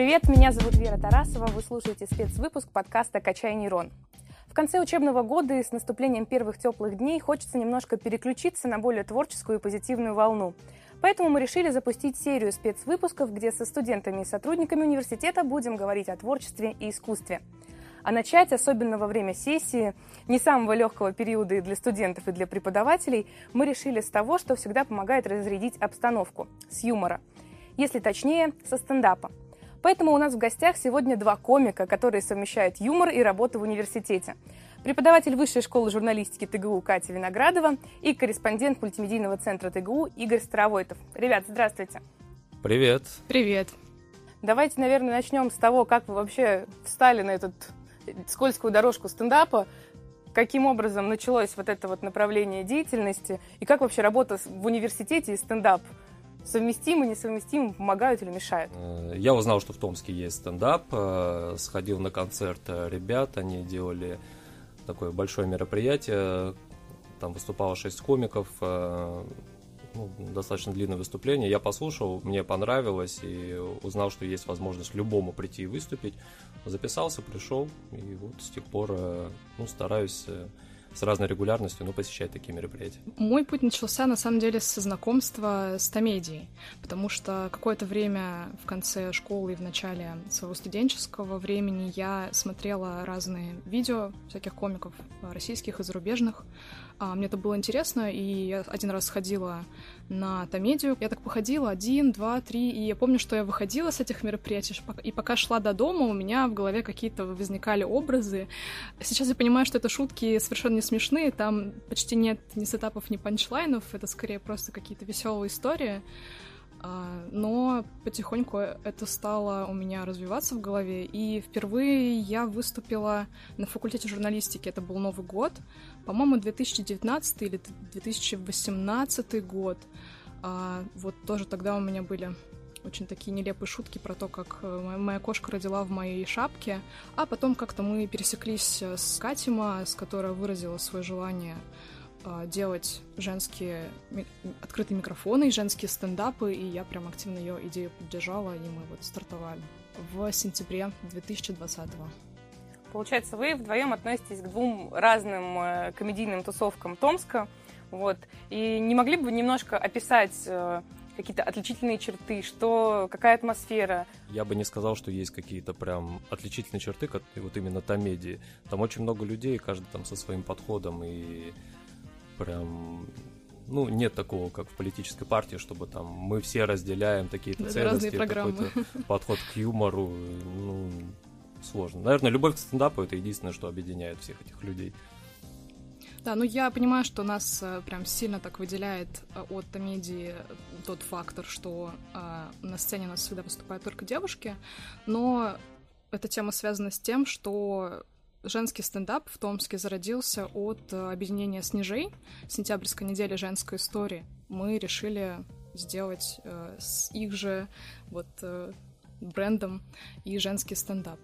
Привет, меня зовут Вера Тарасова, вы слушаете спецвыпуск подкаста «Качай нейрон». В конце учебного года и с наступлением первых теплых дней хочется немножко переключиться на более творческую и позитивную волну. Поэтому мы решили запустить серию спецвыпусков, где со студентами и сотрудниками университета будем говорить о творчестве и искусстве. А начать, особенно во время сессии, не самого легкого периода и для студентов, и для преподавателей, мы решили с того, что всегда помогает разрядить обстановку, с юмора. Если точнее, со стендапа. Поэтому у нас в гостях сегодня два комика, которые совмещают юмор и работу в университете. Преподаватель Высшей школы журналистики ТГУ Катя Виноградова и корреспондент мультимедийного центра ТГУ Игорь Старовойтов. Ребят, здравствуйте. Привет. Привет. Давайте, наверное, начнем с того, как вы вообще встали на эту скользкую дорожку стендапа, каким образом началось вот это вот направление деятельности и как вообще работа в университете и стендап – совместимы, несовместимы, помогают или мешают? Э, я узнал, что в Томске есть стендап, э, сходил на концерт э, ребят, они делали такое большое мероприятие, там выступало шесть комиков, ну, достаточно длинное выступление. Я послушал, мне понравилось и узнал, что есть возможность любому прийти и выступить. Записался, пришел, и вот с тех пор ну, стараюсь с разной регулярностью, но посещать такие мероприятия? Мой путь начался, на самом деле, со знакомства с комедией, потому что какое-то время в конце школы и в начале своего студенческого времени я смотрела разные видео всяких комиков, российских и зарубежных, а, мне это было интересно, и я один раз сходила на комедию. Я так походила один, два, три, и я помню, что я выходила с этих мероприятий, и пока шла до дома, у меня в голове какие-то возникали образы. Сейчас я понимаю, что это шутки совершенно не смешные, там почти нет ни сетапов, ни панчлайнов, это скорее просто какие-то веселые истории. А, но потихоньку это стало у меня развиваться в голове, и впервые я выступила на факультете журналистики, это был Новый год, по-моему, 2019 или 2018 год. А, вот тоже тогда у меня были очень такие нелепые шутки про то, как э, моя кошка родила в моей шапке. А потом как-то мы пересеклись с Катима, с которой выразила свое желание делать женские открытые микрофоны и женские стендапы, и я прям активно ее идею поддержала, и мы вот стартовали в сентябре 2020 Получается, вы вдвоем относитесь к двум разным э, комедийным тусовкам Томска, вот, и не могли бы вы немножко описать э, какие-то отличительные черты, что, какая атмосфера? Я бы не сказал, что есть какие-то прям отличительные черты, как вот именно комедии. Там очень много людей, каждый там со своим подходом, и прям ну, нет такого, как в политической партии, чтобы там мы все разделяем такие-то да, ценности, какой-то подход к юмору, ну, сложно. Наверное, любовь к стендапу — это единственное, что объединяет всех этих людей. Да, ну я понимаю, что нас э, прям сильно так выделяет э, от комедии тот фактор, что э, на сцене у нас всегда выступают только девушки, но эта тема связана с тем, что женский стендап в Томске зародился от э, объединения «Снежей», сентябрьской недели женской истории. Мы решили сделать э, с их же вот э, брендом и женский стендап.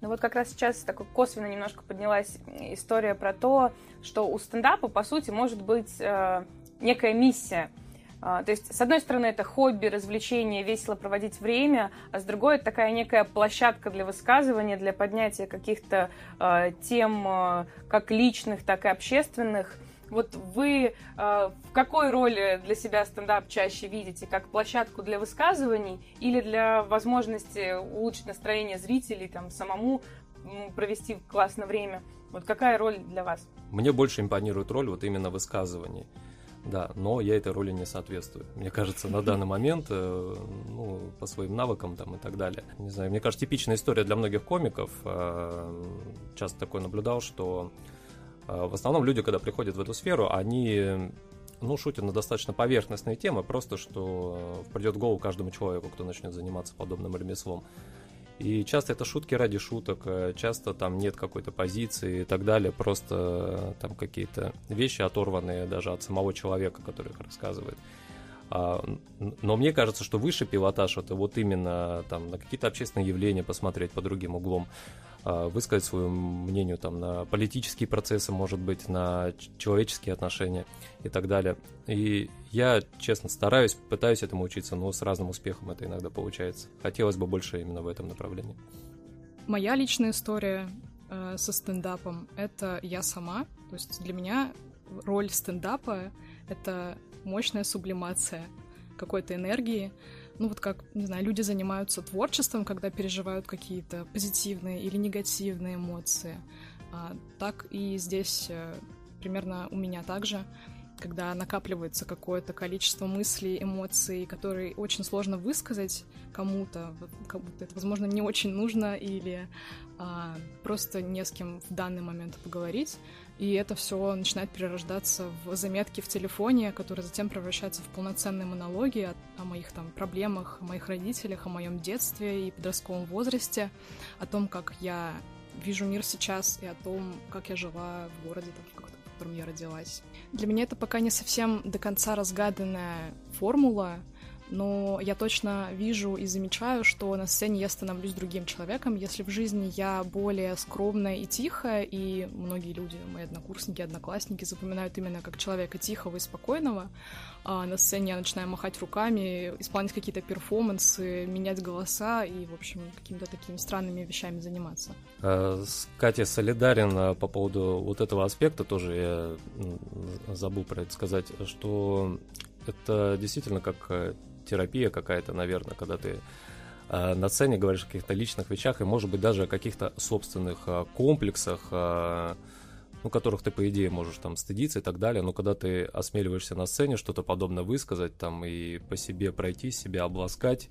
Ну вот как раз сейчас такой косвенно немножко поднялась история про то, что у стендапа, по сути, может быть э, некая миссия – то есть, с одной стороны, это хобби, развлечение, весело проводить время, а с другой, это такая некая площадка для высказывания, для поднятия каких-то э, тем, э, как личных, так и общественных. Вот вы э, в какой роли для себя стендап чаще видите? Как площадку для высказываний или для возможности улучшить настроение зрителей, там, самому провести классное время? Вот какая роль для вас? Мне больше импонирует роль вот именно высказываний. Да, но я этой роли не соответствую. Мне кажется, на данный момент, э, ну, по своим навыкам там и так далее. Не знаю, мне кажется, типичная история для многих комиков. Э, часто такое наблюдал, что э, в основном люди, когда приходят в эту сферу, они ну, шутят на достаточно поверхностные темы, просто что придет в голову каждому человеку, кто начнет заниматься подобным ремеслом. И часто это шутки ради шуток, э, часто там нет какой-то позиции и так далее, просто э, там какие-то вещи оторванные даже от самого человека, который их рассказывает. А, но мне кажется, что выше пилотаж это вот именно там на какие-то общественные явления посмотреть по другим углом. а, высказать свое мнение там на политические процессы, может быть, на человеческие отношения и так далее. И я, честно, стараюсь, пытаюсь этому учиться, но с разным успехом это иногда получается. Хотелось бы больше именно в этом направлении. Моя личная история э, со стендапом — это я сама. То есть для меня роль стендапа — это мощная сублимация какой-то энергии, ну вот как, не знаю, люди занимаются творчеством, когда переживают какие-то позитивные или негативные эмоции. А, так и здесь э, примерно у меня также, когда накапливается какое-то количество мыслей, эмоций, которые очень сложно высказать кому-то, как будто это, возможно, не очень нужно или а, просто не с кем в данный момент поговорить. И это все начинает перерождаться в заметки в телефоне, которые затем превращаются в полноценные монологи о, о моих там проблемах, о моих родителях, о моем детстве и подростковом возрасте, о том, как я вижу мир сейчас и о том, как я жила в городе, там, в котором я родилась. Для меня это пока не совсем до конца разгаданная формула, но я точно вижу и замечаю, что на сцене я становлюсь другим человеком. Если в жизни я более скромная и тихая, и многие люди, мои однокурсники, одноклассники запоминают именно как человека тихого и спокойного, а на сцене я начинаю махать руками, исполнять какие-то перформансы, менять голоса и, в общем, какими-то такими странными вещами заниматься. Э, с Катей солидарен э, по поводу вот этого аспекта тоже, я забыл про это сказать, что это действительно как э, терапия какая-то, наверное, когда ты э, на сцене говоришь о каких-то личных вещах и, может быть, даже о каких-то собственных э, комплексах, э, ну, которых ты, по идее, можешь там стыдиться и так далее, но когда ты осмеливаешься на сцене что-то подобное высказать там и по себе пройти, себя обласкать,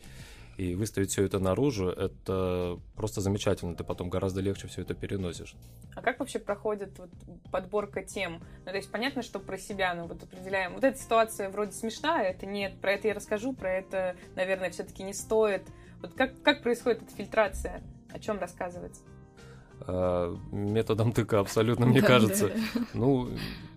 и выставить все это наружу, это просто замечательно. Ты потом гораздо легче все это переносишь. А как вообще проходит вот подборка тем? Ну, то есть понятно, что про себя, ну вот определяем. Вот эта ситуация вроде смешная, это нет, про это я расскажу, про это, наверное, все-таки не стоит. Вот как, как происходит эта фильтрация? О чем рассказывается? Методом тыка абсолютно, мне кажется. Ну,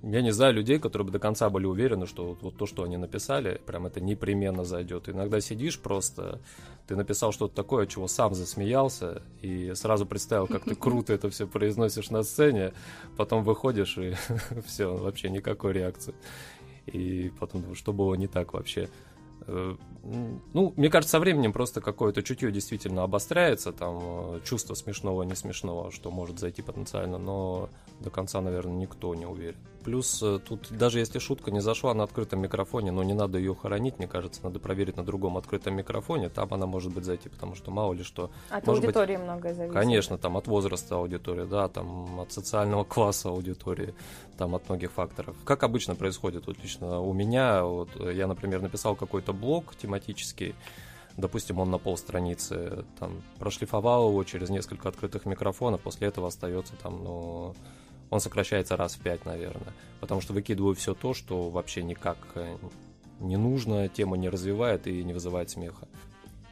я не знаю людей, которые бы до конца были уверены, что вот, вот то, что они написали, прям это непременно зайдет. Иногда сидишь просто, ты написал что-то такое, чего сам засмеялся, и сразу представил, как ты круто это все произносишь на сцене, потом выходишь, и все, вообще никакой реакции. И потом, что было не так вообще. Э, ну, мне кажется, со временем просто какое-то чутье действительно обостряется, там, э, чувство смешного, не смешного, что может зайти потенциально, но до конца, наверное, никто не уверен. Плюс э, тут, даже если шутка не зашла на открытом микрофоне, но не надо ее хоронить, мне кажется, надо проверить на другом открытом микрофоне, там она может быть зайти, потому что мало ли что. От может аудитории быть, многое зависит. Конечно, там от возраста аудитории, да, там от социального класса аудитории, там от многих факторов. Как обычно происходит, вот лично у меня, вот я, например, написал какой-то блог тематический, допустим, он на полстраницы, там, прошлифовал его через несколько открытых микрофонов, после этого остается там, ну, он сокращается раз в пять, наверное, потому что выкидываю все то, что вообще никак э, не нужно, тема не развивает и не вызывает смеха.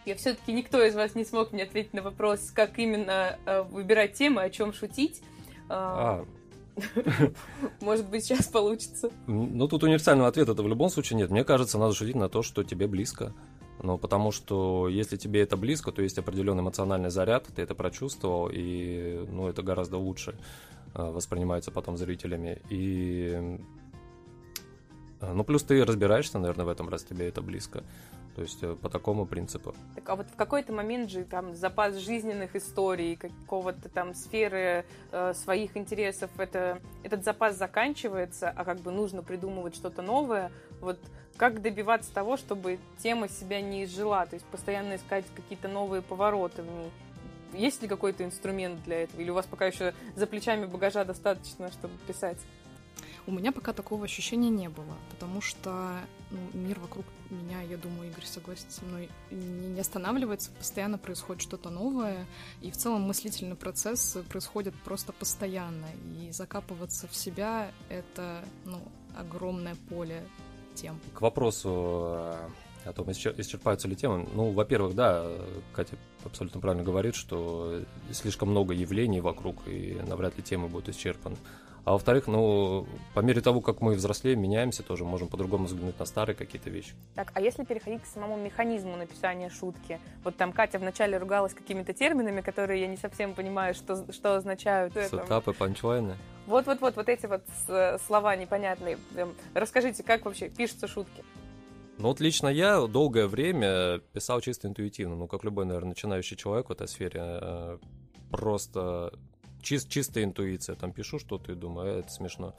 Я все-таки никто из вас не смог мне ответить на вопрос, как именно э, выбирать темы, о чем шутить. А, а. Может быть, сейчас получится. Ну, тут универсального ответа это в любом случае нет. Мне кажется, надо шутить на то, что тебе близко. Ну, потому что если тебе это близко, то есть определенный эмоциональный заряд, ты это прочувствовал, и ну, это гораздо лучше э, воспринимается потом зрителями. И э, ну, плюс ты разбираешься, наверное, в этом, раз тебе это близко. То есть э, по такому принципу. Так, а вот в какой-то момент же там запас жизненных историй, какого-то там сферы э, своих интересов, это, этот запас заканчивается, а как бы нужно придумывать что-то новое. Вот как добиваться того, чтобы тема себя не изжила, то есть постоянно искать какие-то новые повороты в ней? Есть ли какой-то инструмент для этого? Или у вас пока еще за плечами багажа достаточно, чтобы писать? У меня пока такого ощущения не было, потому что ну, мир вокруг меня, я думаю, Игорь согласится со мной, не, не останавливается, постоянно происходит что-то новое, и в целом мыслительный процесс происходит просто постоянно, и закапываться в себя — это, ну, огромное поле тем. К вопросу э, о том, исчерпаются ли темы. Ну, во-первых, да, Катя абсолютно правильно говорит, что слишком много явлений вокруг, и навряд ли темы будут исчерпаны. А во-вторых, ну, по мере того, как мы взрослеем, меняемся, тоже можем по-другому взглянуть на старые какие-то вещи. Так, а если переходить к самому механизму написания шутки? Вот там Катя вначале ругалась какими-то терминами, которые я не совсем понимаю, что, что означают. Сетапы, панчлайны. Вот-вот-вот, вот эти вот слова непонятные. Расскажите, как вообще пишутся шутки? Ну вот лично я долгое время писал чисто интуитивно, ну как любой, наверное, начинающий человек в этой сфере, э, просто чис, чистая интуиция, там пишу что-то и думаю, «Э, это смешно.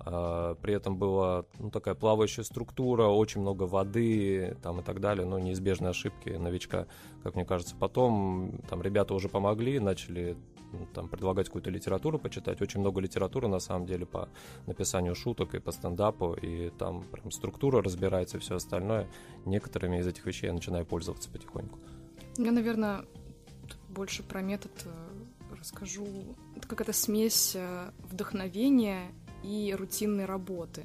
А, при этом была ну, такая плавающая структура, очень много воды там, и так далее, но неизбежные ошибки новичка, как мне кажется. Потом там ребята уже помогли, начали ну, там, предлагать какую-то литературу почитать. Очень много литературы, на самом деле, по написанию шуток и по стендапу, и там прям структура разбирается и все остальное. Некоторыми из этих вещей я начинаю пользоваться потихоньку. Я, наверное, больше про метод э, расскажу. Это какая-то смесь э, вдохновения и рутинной работы.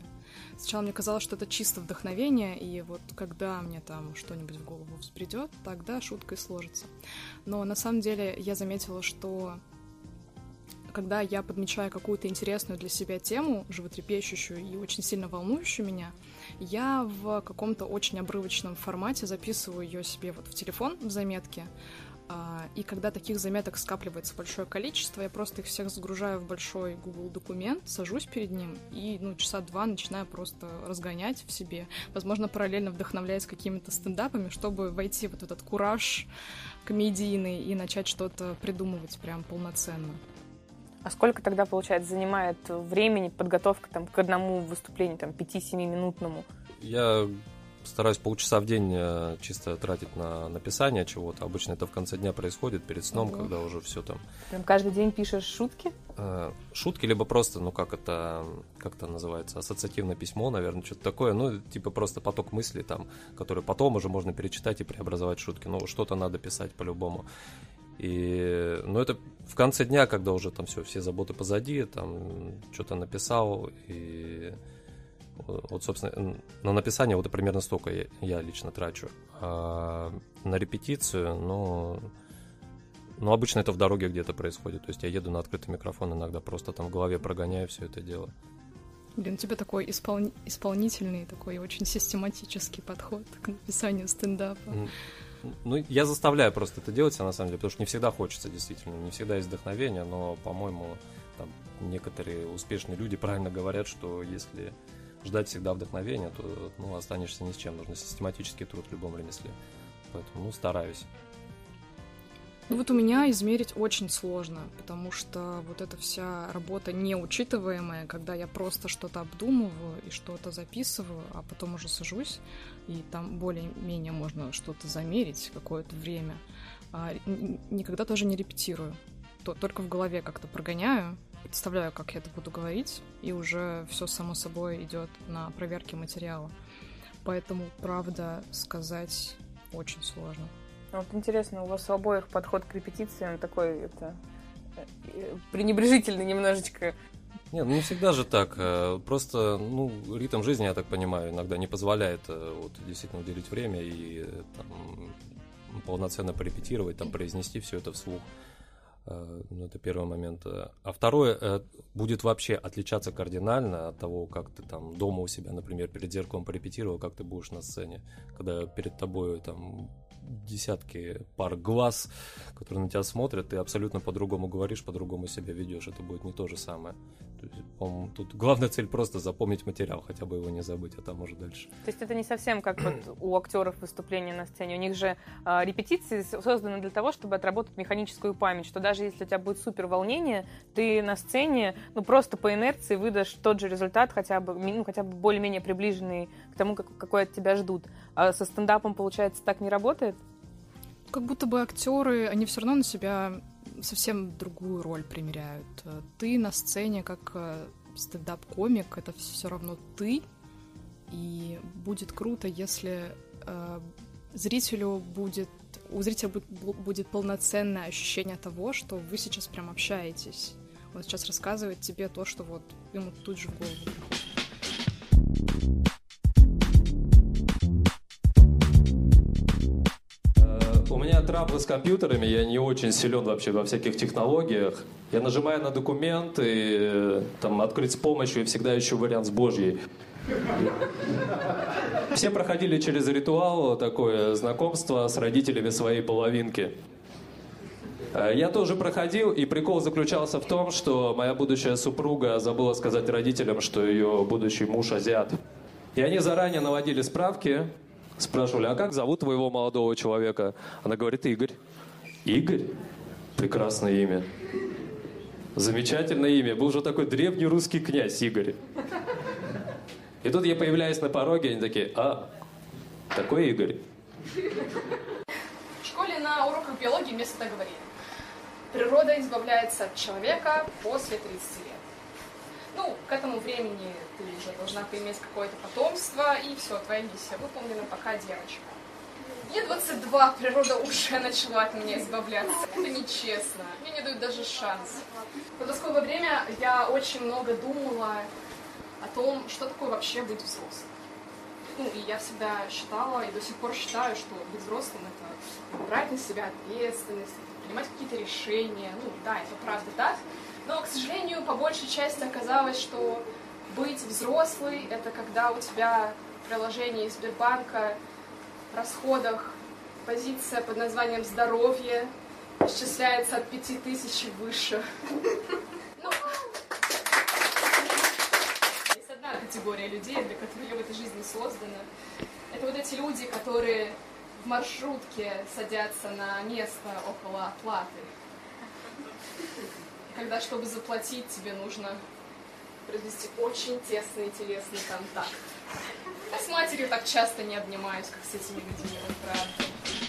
Сначала мне казалось, что это чисто вдохновение, и вот когда мне там что-нибудь в голову взбредет, тогда шутка и сложится. Но на самом деле я заметила, что когда я подмечаю какую-то интересную для себя тему, животрепещущую и очень сильно волнующую меня, я в каком-то очень обрывочном формате записываю ее себе вот в телефон в заметке, а, и когда таких заметок скапливается большое количество, я просто их всех загружаю в большой Google документ, сажусь перед ним и ну, часа два начинаю просто разгонять в себе. Возможно, параллельно вдохновляясь какими-то стендапами, чтобы войти вот в этот кураж комедийный и начать что-то придумывать прям полноценно. А сколько тогда, получается, занимает времени подготовка там, к одному выступлению, там, 5-7 минутному? Я стараюсь полчаса в день э, чисто тратить на написание чего-то. Обычно это в конце дня происходит, перед сном, угу. когда уже все там. Прям каждый день пишешь шутки? Э, шутки, либо просто, ну как это, как это называется, ассоциативное письмо, наверное, что-то такое. Ну, типа просто поток мыслей там, который потом уже можно перечитать и преобразовать шутки. Ну, что-то надо писать по-любому. И, ну, это в конце дня, когда уже там все, все заботы позади, там что-то написал, и вот, собственно, на написание вот примерно столько я, я лично трачу. А на репетицию, ну, ну, обычно это в дороге где-то происходит. То есть я еду на открытый микрофон, иногда просто там в голове прогоняю все это дело. Блин, у тебя такой испол... исполнительный, такой очень систематический подход к написанию стендапа. Ну, я заставляю просто это делать, на самом деле, потому что не всегда хочется, действительно, не всегда есть вдохновение, но, по-моему, там некоторые успешные люди правильно говорят, что если ждать всегда вдохновения, то ну, останешься ни с чем. Нужно систематический труд в любом ремесле. Поэтому, ну, стараюсь. Ну вот у меня измерить очень сложно, потому что вот эта вся работа неучитываемая, когда я просто что-то обдумываю и что-то записываю, а потом уже сажусь, и там более-менее можно что-то замерить какое-то время, а никогда тоже не репетирую. То, только в голове как-то прогоняю, представляю, как я это буду говорить, и уже все само собой идет на проверке материала. Поэтому, правда, сказать очень сложно. А вот интересно, у вас у обоих подход к репетициям такой это э, пренебрежительный немножечко. Нет, ну не всегда же так. Э, просто, ну, ритм жизни, я так понимаю, иногда не позволяет э, вот действительно уделить время и там, полноценно порепетировать, там, произнести все это вслух. Ну, это первый момент. А второе, будет вообще отличаться кардинально от того, как ты там дома у себя, например, перед зеркалом порепетировал, как ты будешь на сцене, когда перед тобой там десятки пар глаз, которые на тебя смотрят, ты абсолютно по-другому говоришь, по-другому себя ведешь. Это будет не то же самое. По-моему, тут главная цель просто запомнить материал, хотя бы его не забыть, а там уже дальше. То есть это не совсем как вот у актеров выступления на сцене. У них же э, репетиции созданы для того, чтобы отработать механическую память, что даже если у тебя будет супер волнение, ты на сцене, ну просто по инерции выдашь тот же результат, хотя бы, ну, хотя бы более-менее приближенный к тому, как, какой от тебя ждут. А со стендапом, получается, так не работает? Как будто бы актеры, они все равно на себя совсем другую роль примеряют. Ты на сцене как э, стендап-комик, это все равно ты, и будет круто, если э, зрителю будет у зрителя будет полноценное ощущение того, что вы сейчас прям общаетесь. Он сейчас рассказывает тебе то, что вот ему тут же в голову приходит. Траблы с компьютерами, я не очень силен вообще во всяких технологиях. Я нажимаю на документ и э, там открыть с помощью, и всегда ищу вариант с Божьей. Все проходили через ритуал такое знакомство с родителями своей половинки. Э, я тоже проходил, и прикол заключался в том, что моя будущая супруга забыла сказать родителям, что ее будущий муж азиат. И они заранее наводили справки, спрашивали, а как зовут твоего молодого человека? Она говорит, Игорь. Игорь? Прекрасное имя. Замечательное имя. Был же такой древний русский князь Игорь. И тут я появляюсь на пороге, они такие, а, такой Игорь. В школе на уроках биологии мне всегда говорили, природа избавляется от человека после 30 лет. Ну, к этому времени ты уже должна поиметь какое-то потомство, и все, твоя миссия выполнена, пока девочка. Мне 22, природа уже начала от меня избавляться. Это нечестно. Мне не дают даже шанс. В подростковое время я очень много думала о том, что такое вообще быть взрослым. Ну, и я всегда считала, и до сих пор считаю, что быть взрослым — это брать на себя ответственность, принимать какие-то решения. Ну, да, это правда так. Но, к сожалению, по большей части оказалось, что быть взрослый — это когда у тебя приложение Сбербанка в расходах позиция под названием «Здоровье» исчисляется от пяти тысяч выше. Ну, есть одна категория людей, для которых я в этой жизни создана. Это вот эти люди, которые в маршрутке садятся на место около оплаты когда, чтобы заплатить, тебе нужно произвести очень тесный телесный контакт. Я с матерью так часто не обнимаюсь, как с этими людьми, правда.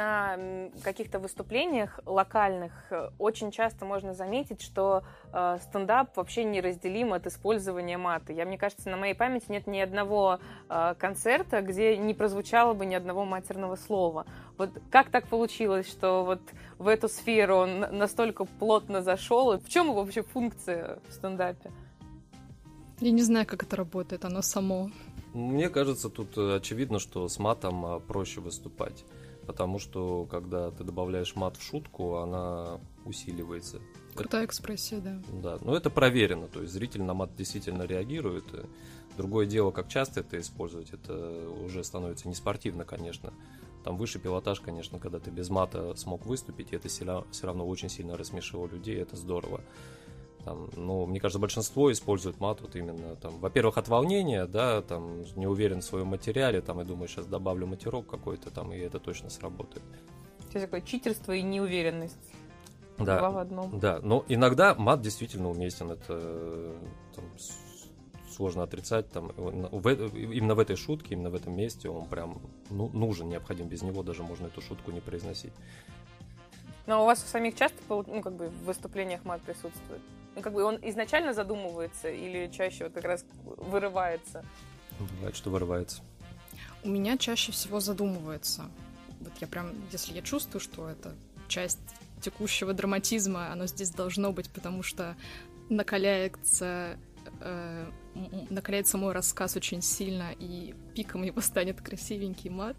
На каких-то выступлениях локальных э, очень часто можно заметить, что э, стендап вообще неразделим от использования мата. Я, мне кажется, на моей памяти нет ни одного э, концерта, где не прозвучало бы ни одного матерного слова. Вот как так получилось, что вот в эту сферу он настолько плотно зашел? В чем его вообще функция в стендапе? Я не знаю, как это работает, оно само. Мне кажется, тут э, очевидно, что с матом а, проще выступать потому что когда ты добавляешь мат в шутку, она усиливается. Крутая экспрессия, да. Да, но это проверено, то есть зритель на мат действительно реагирует. Другое дело, как часто это использовать, это уже становится не спортивно, конечно. Там выше пилотаж, конечно, когда ты без мата смог выступить, и это все равно очень сильно рассмешило людей, это здорово. Там, ну, мне кажется, большинство используют мат вот именно там, во-первых, от волнения, да, там, не уверен в своем материале, там, и думаю, сейчас добавлю матерок какой-то там, и это точно сработает. То есть такое читерство и неуверенность. Да, Два в одном. Да, но иногда мат действительно уместен, это там, сложно отрицать, там, в, именно в этой шутке, именно в этом месте он прям ну, нужен, необходим, без него даже можно эту шутку не произносить. Но у вас у самих часто ну, как бы в выступлениях мат присутствует? Ну, как бы он изначально задумывается или чаще вот как раз вырывается? Бывает, что вырывается. У меня чаще всего задумывается. Вот я прям, если я чувствую, что это часть текущего драматизма, оно здесь должно быть, потому что накаляется э, накаляется мой рассказ очень сильно, и пиком его станет красивенький мат,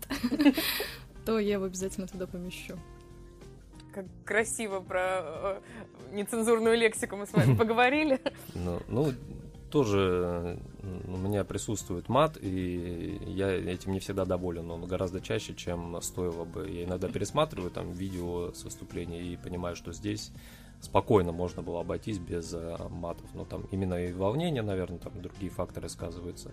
то я его обязательно туда помещу как красиво про э, нецензурную лексику мы с вами поговорили. Ну, ну, тоже у меня присутствует мат, и я этим не всегда доволен, но гораздо чаще, чем стоило бы. Я иногда пересматриваю там видео с выступления и понимаю, что здесь спокойно можно было обойтись без э, матов. Но там именно и волнение, наверное, там другие факторы сказываются.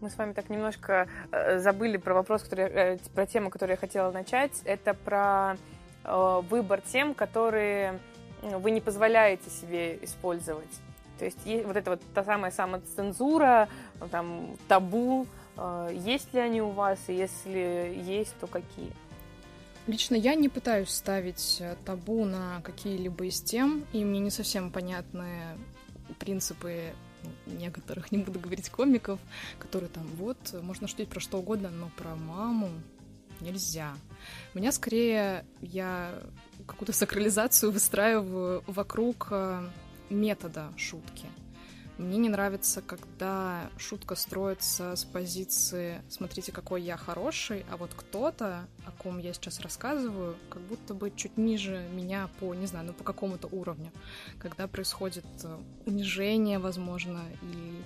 Мы с вами так немножко э, забыли про вопрос, который, э, про тему, которую я хотела начать. Это про Э, выбор тем, которые вы не позволяете себе использовать. То есть вот это вот та самая самоцензура, там, табу, э, есть ли они у вас, и если есть, то какие? Лично я не пытаюсь ставить э, табу на какие-либо из тем, и мне не совсем понятны принципы некоторых, не буду говорить комиков, которые там, вот, можно шутить про что угодно, но про маму нельзя. У меня скорее я какую-то сакрализацию выстраиваю вокруг э, метода шутки. Мне не нравится, когда шутка строится с позиции «смотрите, какой я хороший», а вот кто-то, о ком я сейчас рассказываю, как будто бы чуть ниже меня по, не знаю, ну по какому-то уровню. Когда происходит э, унижение, возможно, и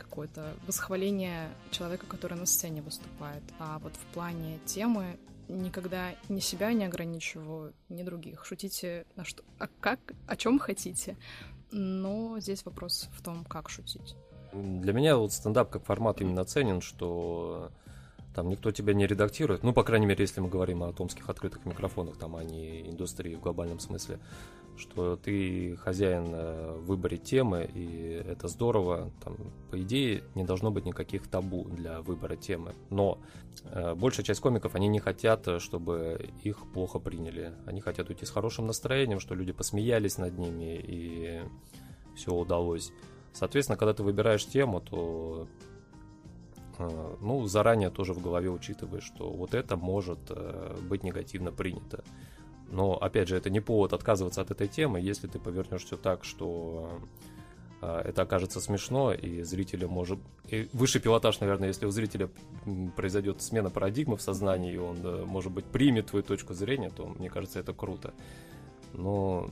какое-то восхваление человека, который на сцене выступает. А вот в плане темы никогда ни себя не ограничиваю, ни других. Шутите на что, а как, о чем хотите но здесь вопрос в том, как шутить. Для меня вот стендап как формат именно ценен, что там никто тебя не редактирует, ну, по крайней мере, если мы говорим о томских открытых микрофонах, там, а не индустрии в глобальном смысле, что ты хозяин э, в выборе темы, и это здорово, там, по идее, не должно быть никаких табу для выбора темы, но э, большая часть комиков, они не хотят, чтобы их плохо приняли, они хотят уйти с хорошим настроением, что люди посмеялись над ними, и все удалось. Соответственно, когда ты выбираешь тему, то э, ну, заранее тоже в голове учитываешь, что вот это может э, быть негативно принято. Но, опять же, это не повод отказываться от этой темы, если ты повернешь все так, что э, это окажется смешно, и зрителя может... И высший пилотаж, наверное, если у зрителя произойдет смена парадигмы в сознании, и он, может быть, примет твою точку зрения, то, мне кажется, это круто. Но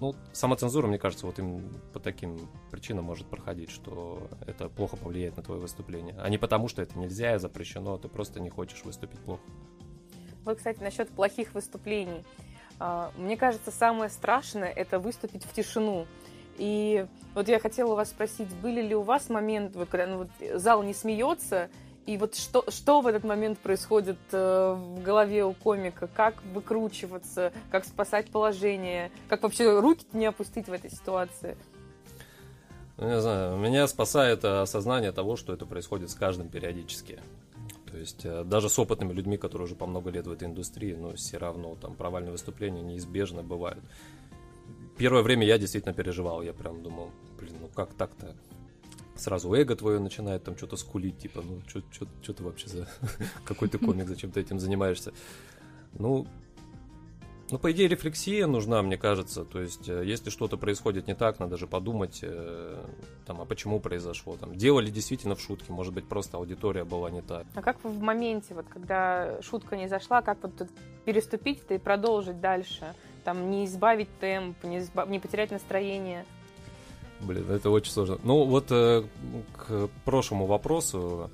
ну, самоцензура, мне кажется, вот им по таким причинам может проходить, что это плохо повлияет на твое выступление. А не потому, что это нельзя, запрещено, а ты просто не хочешь выступить плохо. Вот, кстати, насчет плохих выступлений. А, мне кажется, самое страшное – это выступить в тишину. И вот я хотела у вас спросить, были ли у вас моменты, вот, когда ну, вот, зал не смеется, и вот что, что в этот момент происходит э, в голове у комика? Как выкручиваться? Как спасать положение? Как вообще руки не опустить в этой ситуации? Ну, не знаю, меня спасает э, осознание того, что это происходит с каждым периодически. Есть э, даже с опытными людьми, которые уже по много лет в этой индустрии, но все равно там провальные выступления неизбежно бывают. Первое время я действительно переживал, я прям думал, блин, ну как так-то? сразу эго твое начинает там что-то скулить, типа, ну, что ты вообще за... Какой ты комик, зачем ты этим занимаешься? Ну, ну, по идее, рефлексия нужна, мне кажется. То есть, э, если что-то происходит не так, надо же подумать, э, там, а почему произошло. Там, делали действительно в шутке, может быть, просто аудитория была не та. А как вы в моменте, вот, когда шутка не зашла, как вот переступить это и продолжить дальше? Там, не избавить темп, не, избав... не потерять настроение? Блин, это очень сложно. Ну, вот э, к прошлому вопросу.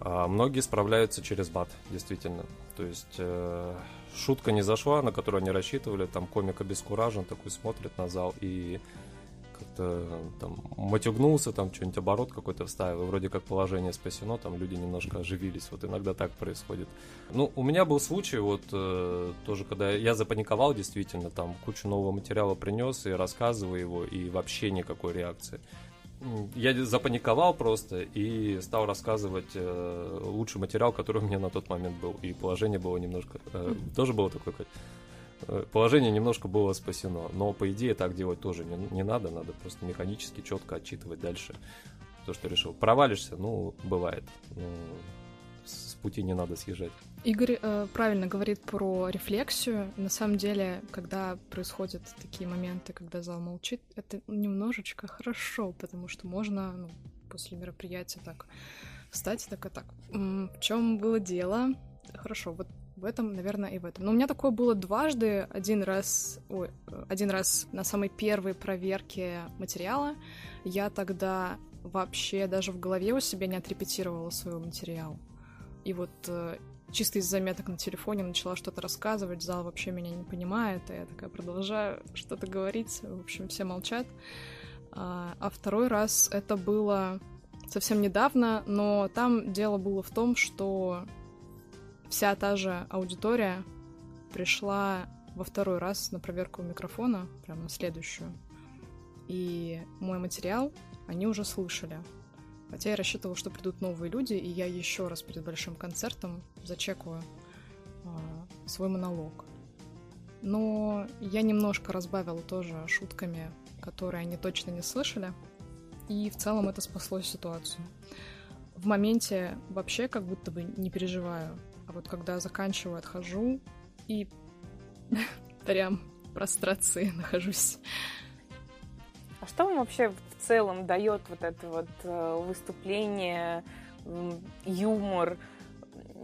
Э, многие справляются через бат, действительно. То есть э, шутка не зашла, на которую они рассчитывали, там комик обескуражен, такой смотрит на зал и как-то там матюгнулся, там что-нибудь оборот какой-то вставил, и вроде как положение спасено, там люди немножко оживились, вот иногда так происходит. Ну, у меня был случай, вот э, тоже, когда я запаниковал действительно, там кучу нового материала принес и рассказываю его, и вообще никакой реакции. Я запаниковал просто и стал рассказывать э, лучший материал, который у меня на тот момент был. И положение было немножко... Э, тоже было такое Э, положение немножко было спасено. Но, по идее, так делать тоже не, не надо. Надо просто механически четко отчитывать дальше то, что решил. Провалишься, ну, бывает. Ну, с пути не надо съезжать. Игорь э, правильно говорит про рефлексию. На самом деле, когда происходят такие моменты, когда зал молчит, это немножечко хорошо, потому что можно ну, после мероприятия так встать так и так. В чем было дело? Хорошо, вот в этом, наверное, и в этом. Но у меня такое было дважды. Один раз, ой, один раз на самой первой проверке материала. Я тогда вообще даже в голове у себя не отрепетировала свой материал. И вот э, чисто из заметок на телефоне начала что-то рассказывать, зал вообще меня не понимает, и я такая продолжаю что-то говорить, в общем, все молчат. А, а второй раз это было совсем недавно, но там дело было в том, что вся та же аудитория пришла во второй раз на проверку микрофона, прямо на следующую. И мой материал они уже слышали. Хотя я рассчитывала, что придут новые люди, и я еще раз перед большим концертом зачекаю э, свой монолог. Но я немножко разбавила тоже шутками, которые они точно не слышали. И в целом это спасло ситуацию. В моменте вообще как будто бы не переживаю а вот когда заканчиваю, отхожу и прям в прострации нахожусь. А что вам вообще целом дает вот это вот э, выступление, юмор?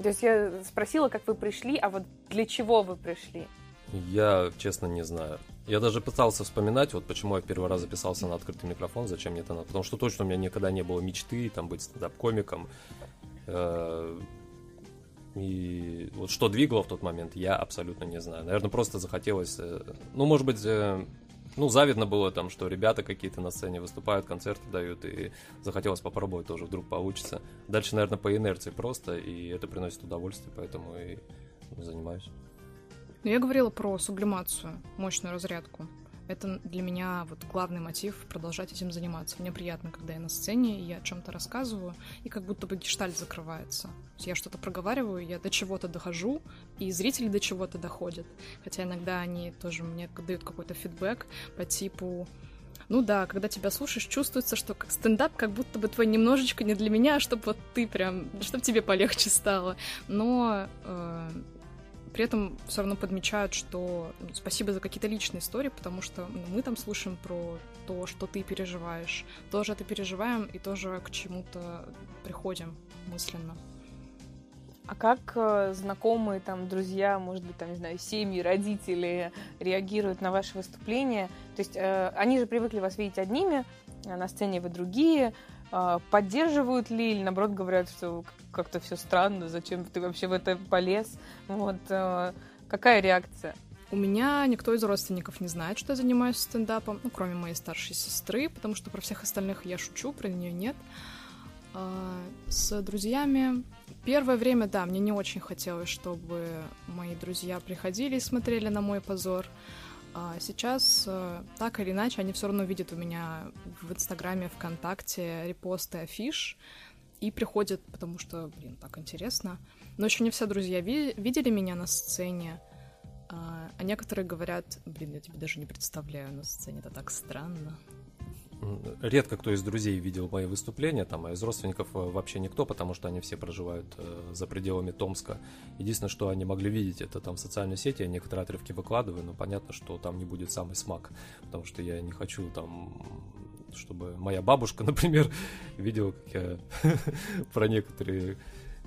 То есть я спросила, как вы пришли, а вот для чего вы пришли? Я, честно, не знаю. Я даже пытался вспоминать, вот почему я первый раз записался на открытый микрофон, зачем мне это надо. Потому что точно у меня никогда не было мечты там быть стендап-комиком. Э, и вот что двигало в тот момент, я абсолютно не знаю. Наверное, просто захотелось... Э, ну, может быть, ну, завидно было там, что ребята какие-то на сцене выступают, концерты дают, и захотелось попробовать тоже, вдруг получится. Дальше, наверное, по инерции просто, и это приносит удовольствие, поэтому и занимаюсь. Но я говорила про сублимацию, мощную разрядку. Это для меня вот главный мотив продолжать этим заниматься. Мне приятно, когда я на сцене, и я о чем-то рассказываю, и как будто бы гештальт закрывается. Я что-то проговариваю, я до чего-то дохожу, и зрители до чего-то доходят. Хотя иногда они тоже мне дают какой-то фидбэк по типу ну да, когда тебя слушаешь, чувствуется, что как стендап как будто бы твой немножечко не для меня, чтобы вот ты прям, чтобы тебе полегче стало. Но э, при этом все равно подмечают, что ну, спасибо за какие-то личные истории, потому что ну, мы там слушаем про то, что ты переживаешь. Тоже это переживаем и тоже к чему-то приходим мысленно. А как э, знакомые, там, друзья, может быть, там, не знаю, семьи, родители реагируют на ваши выступления? То есть э, они же привыкли вас видеть одними, а на сцене вы другие. Э, поддерживают ли или, наоборот, говорят, что как-то все странно, зачем ты вообще в это полез? Вот. Э, какая реакция? У меня никто из родственников не знает, что я занимаюсь стендапом, ну, кроме моей старшей сестры, потому что про всех остальных я шучу, про нее нет. А, с друзьями первое время, да, мне не очень хотелось, чтобы мои друзья приходили и смотрели на мой позор. А сейчас, э, так или иначе, они все равно видят у меня в Инстаграме, ВКонтакте репосты афиш, и приходят, потому что, блин, так интересно. Но еще не все друзья ви- видели меня на сцене, а, а некоторые говорят, блин, я тебе даже не представляю на сцене, это так странно. Редко кто из друзей видел мои выступления, там, а из родственников э, вообще никто, потому что они все проживают э, за пределами Томска. Единственное, что они могли видеть, это там в социальной сети, я некоторые отрывки выкладываю, но понятно, что там не будет самый смак, потому что я не хочу там чтобы моя бабушка, например, видела, как я про некоторые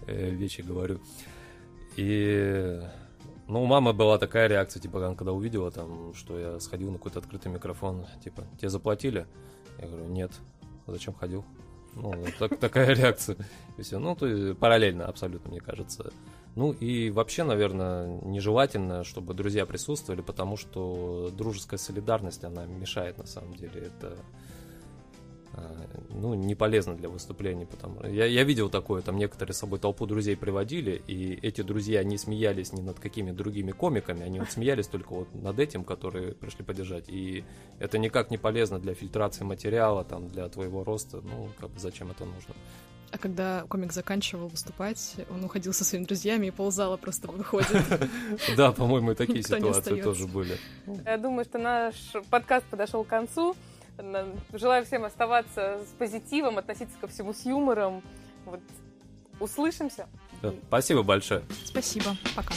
э, вещи говорю. И, ну, у мамы была такая реакция, типа, когда увидела там, что я сходил на какой-то открытый микрофон, типа, тебе заплатили? Я говорю, нет. Зачем ходил? Ну, так, такая реакция. И все. Ну, то есть параллельно абсолютно, мне кажется. Ну и вообще, наверное, нежелательно, чтобы друзья присутствовали, потому что дружеская солидарность, она мешает на самом деле. Это а, ну, не полезно для выступлений, потому я, я видел такое, там некоторые с собой толпу друзей приводили, и эти друзья не смеялись ни над какими другими комиками, они вот смеялись только вот над этим, которые пришли поддержать, и это никак не полезно для фильтрации материала, там, для твоего роста, ну, как зачем это нужно. А когда комик заканчивал выступать, он уходил со своими друзьями и ползала просто выходит. Да, по-моему, такие ситуации тоже были. Я думаю, что наш подкаст подошел к концу. Желаю всем оставаться с позитивом, относиться ко всему с юмором. Вот. Услышимся. Спасибо большое. Спасибо. Пока.